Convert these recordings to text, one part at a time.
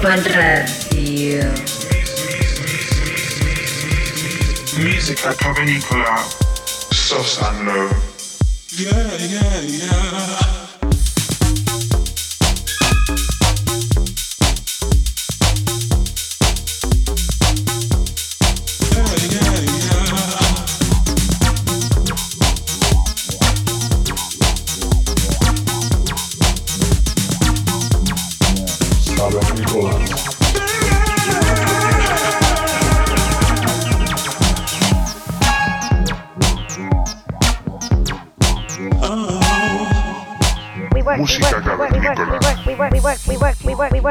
Ibiza Global Radio. Music at Cavernicola, soft and low. Yeah, yeah, yeah.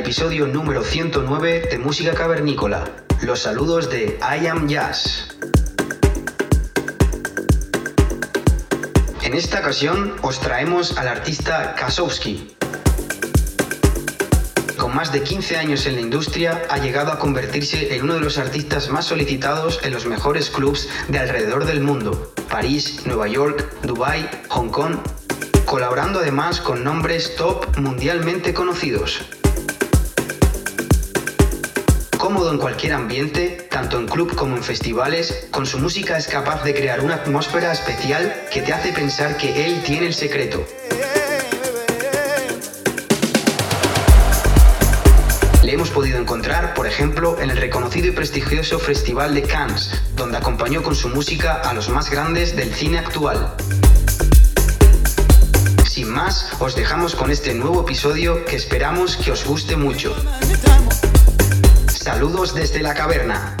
Episodio número 109 de Música Cavernícola. Los saludos de I Am Jazz. En esta ocasión os traemos al artista Kasowski. Con más de 15 años en la industria, ha llegado a convertirse en uno de los artistas más solicitados en los mejores clubs de alrededor del mundo. París, Nueva York, Dubai, Hong Kong colaborando además con nombres top mundialmente conocidos. Cómodo en cualquier ambiente, tanto en club como en festivales, con su música es capaz de crear una atmósfera especial que te hace pensar que él tiene el secreto. Le hemos podido encontrar, por ejemplo, en el reconocido y prestigioso Festival de Cannes, donde acompañó con su música a los más grandes del cine actual. Sin más, os dejamos con este nuevo episodio que esperamos que os guste mucho. Saludos desde la caverna.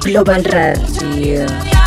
Global Radio.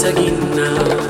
seguint now.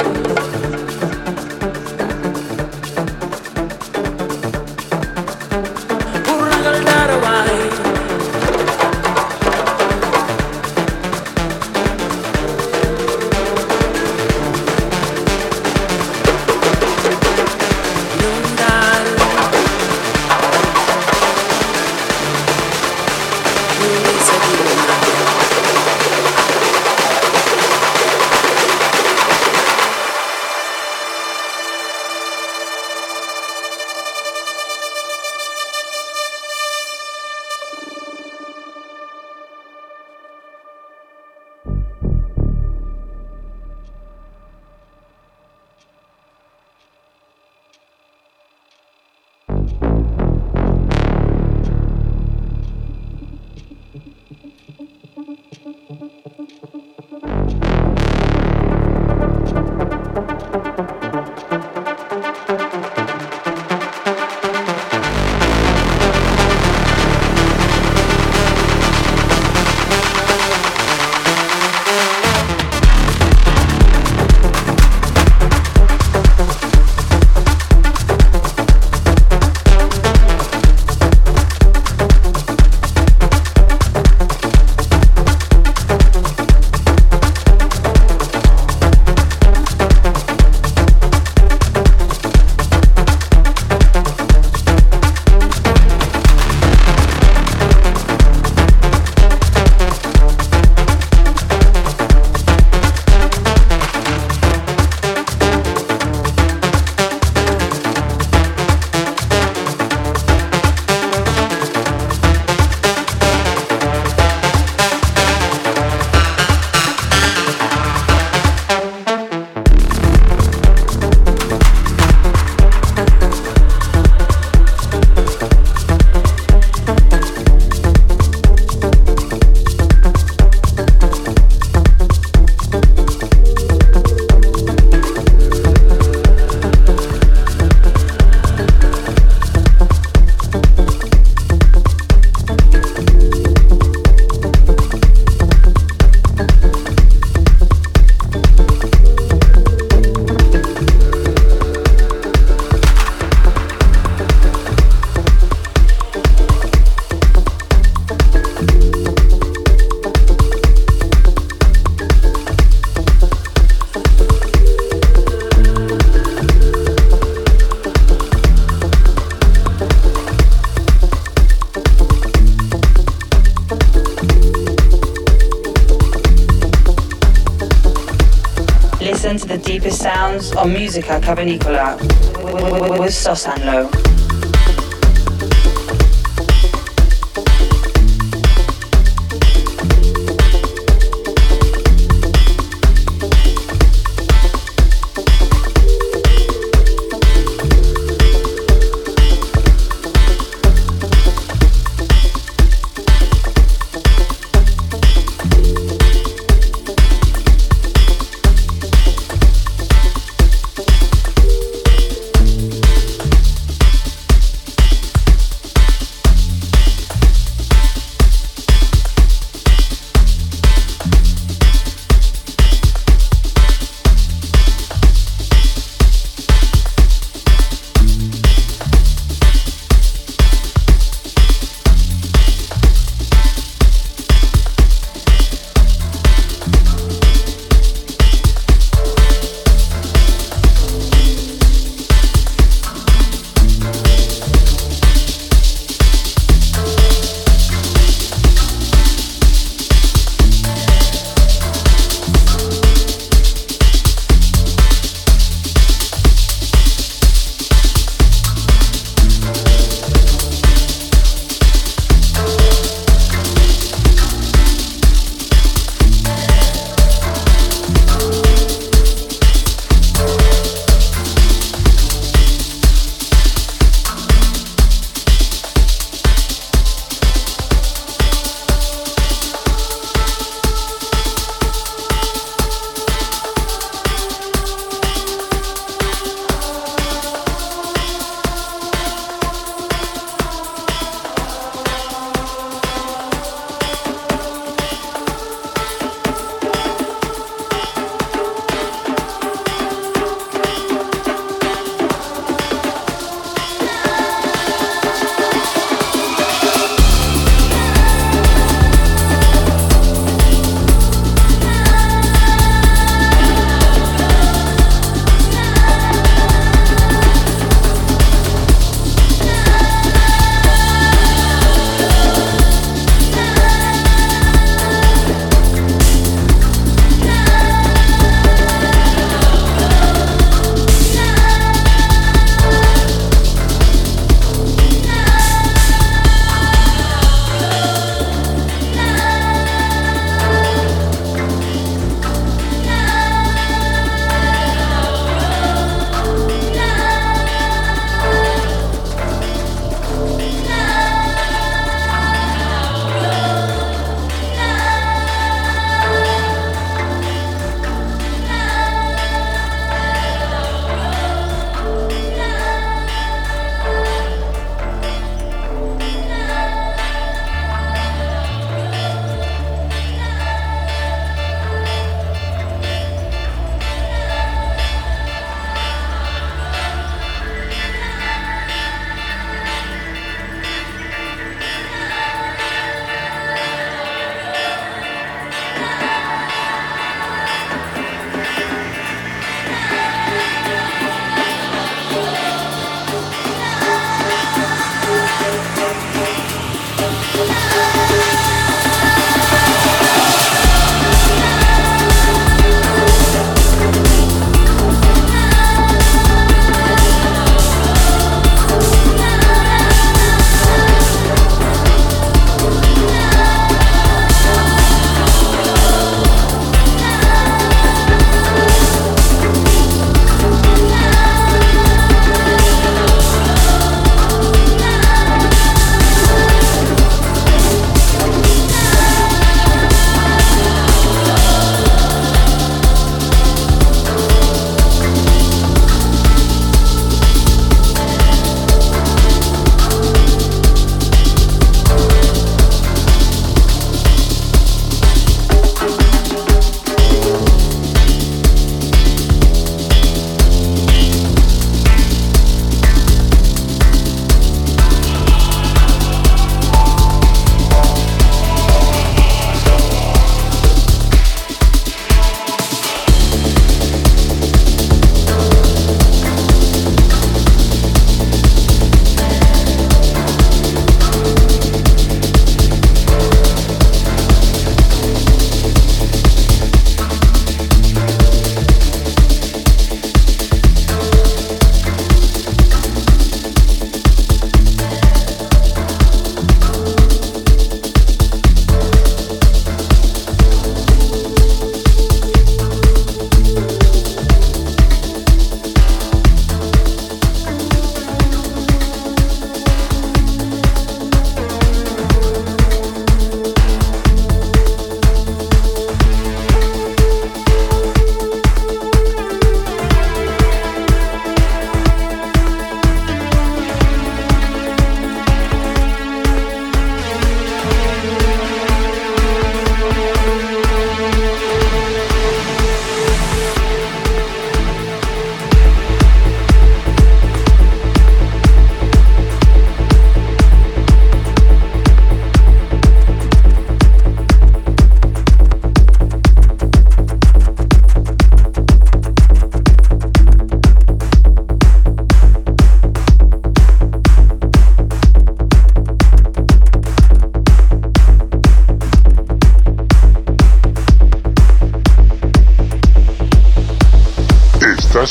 musica cavenicola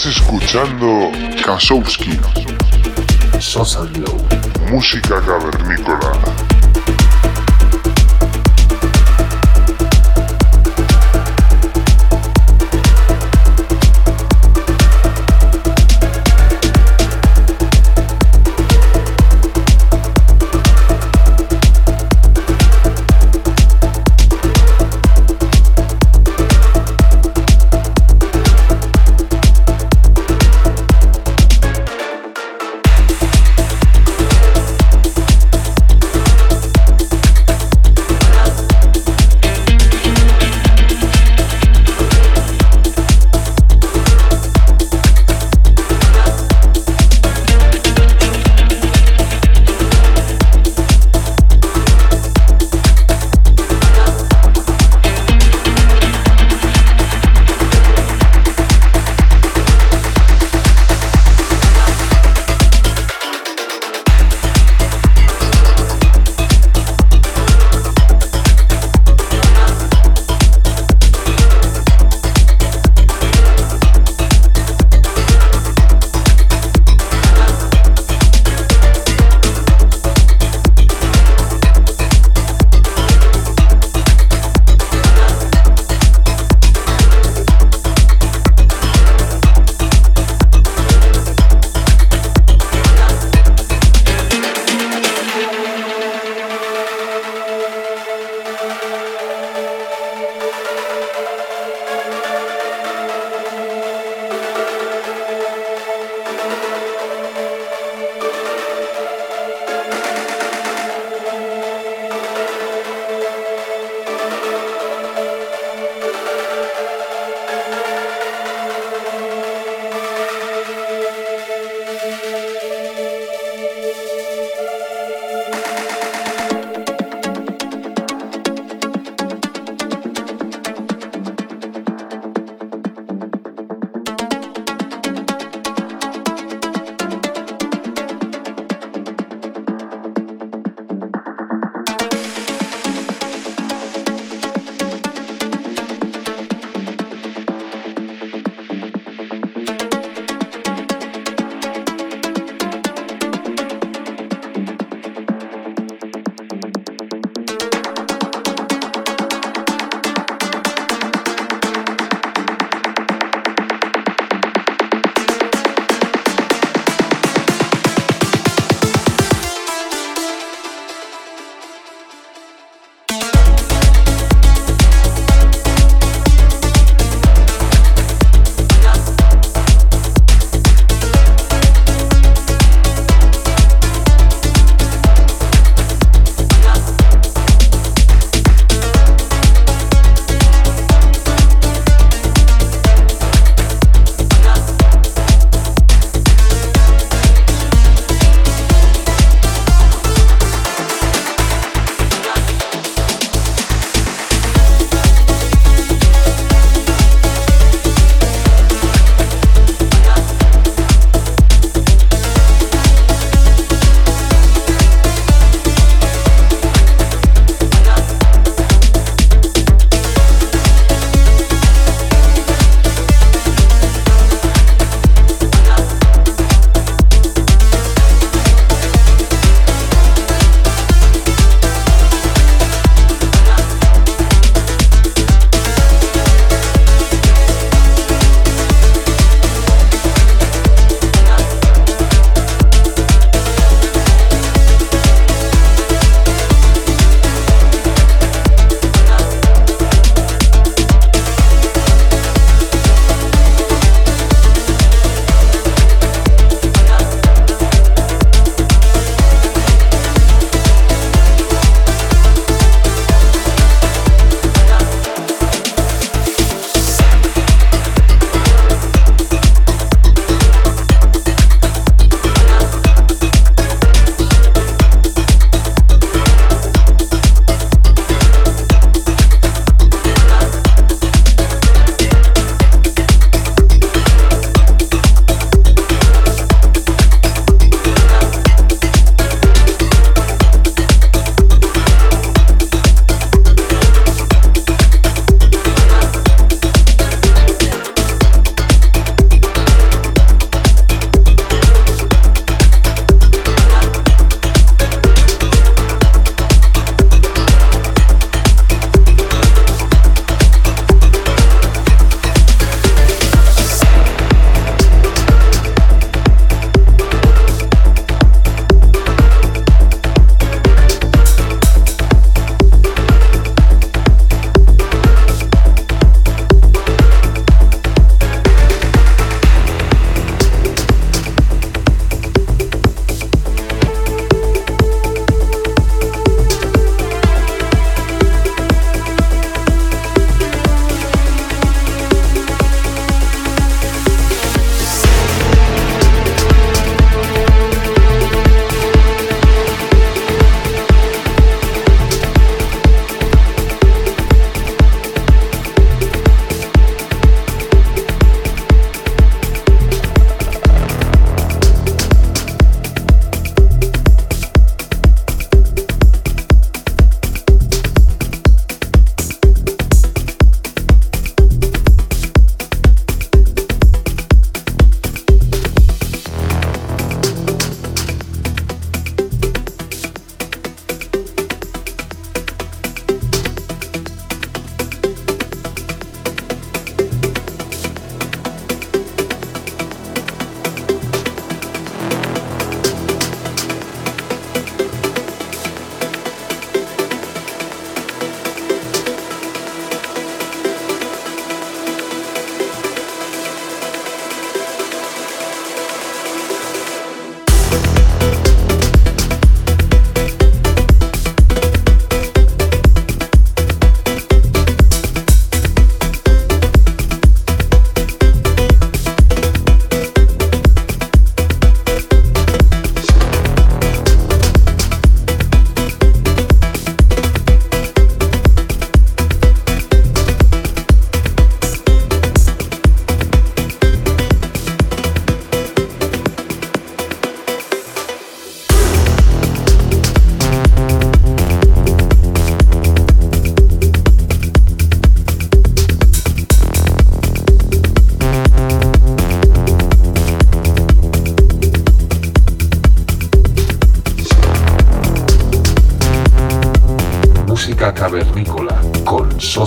escuchando Kasowski. Sosa Glow. Música cavernícola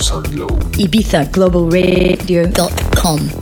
Sound IbizaGlobalRadio.com.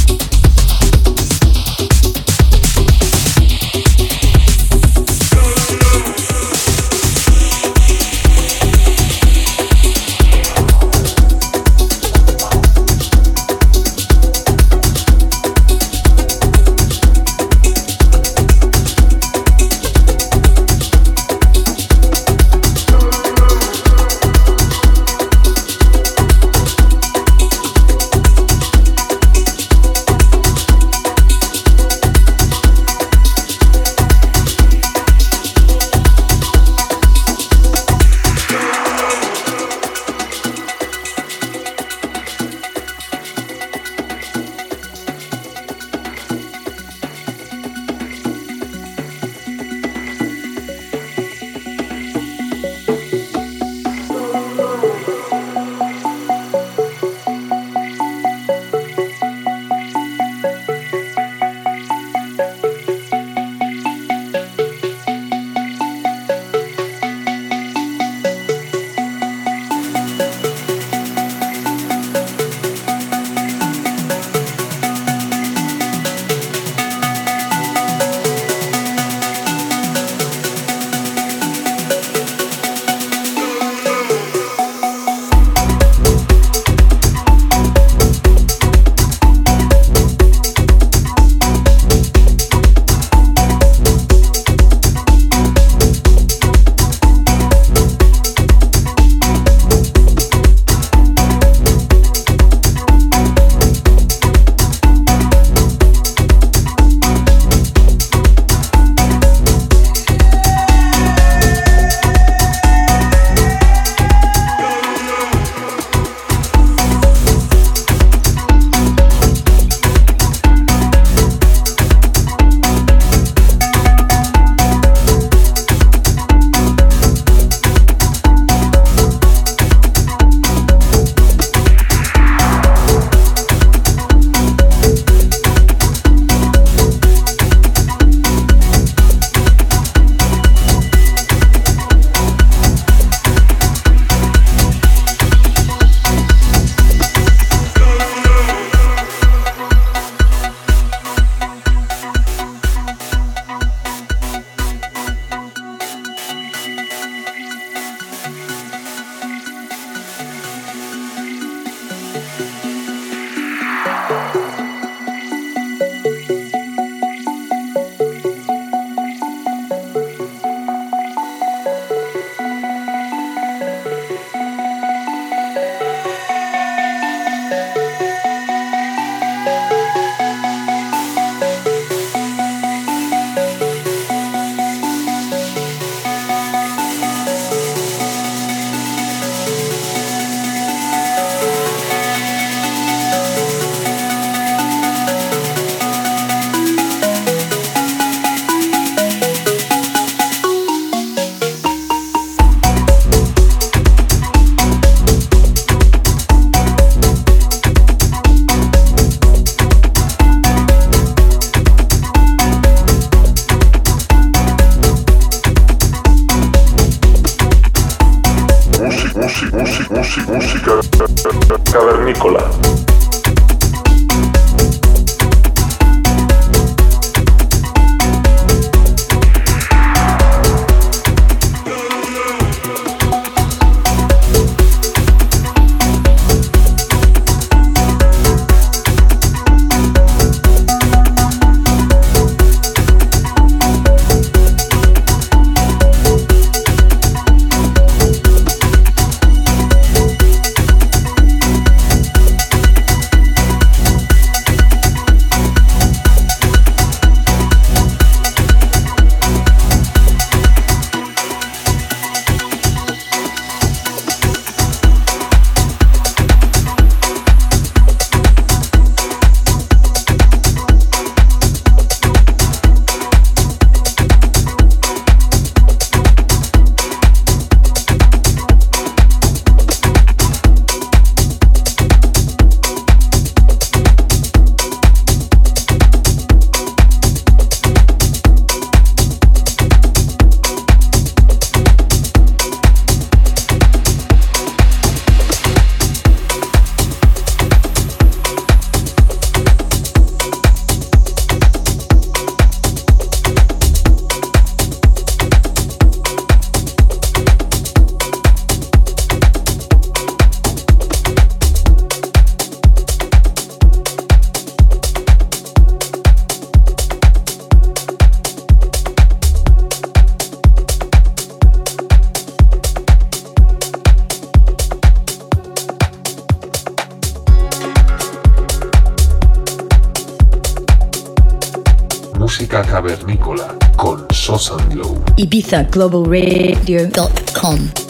Uh, Globalradio.com.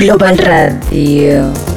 Global Radio.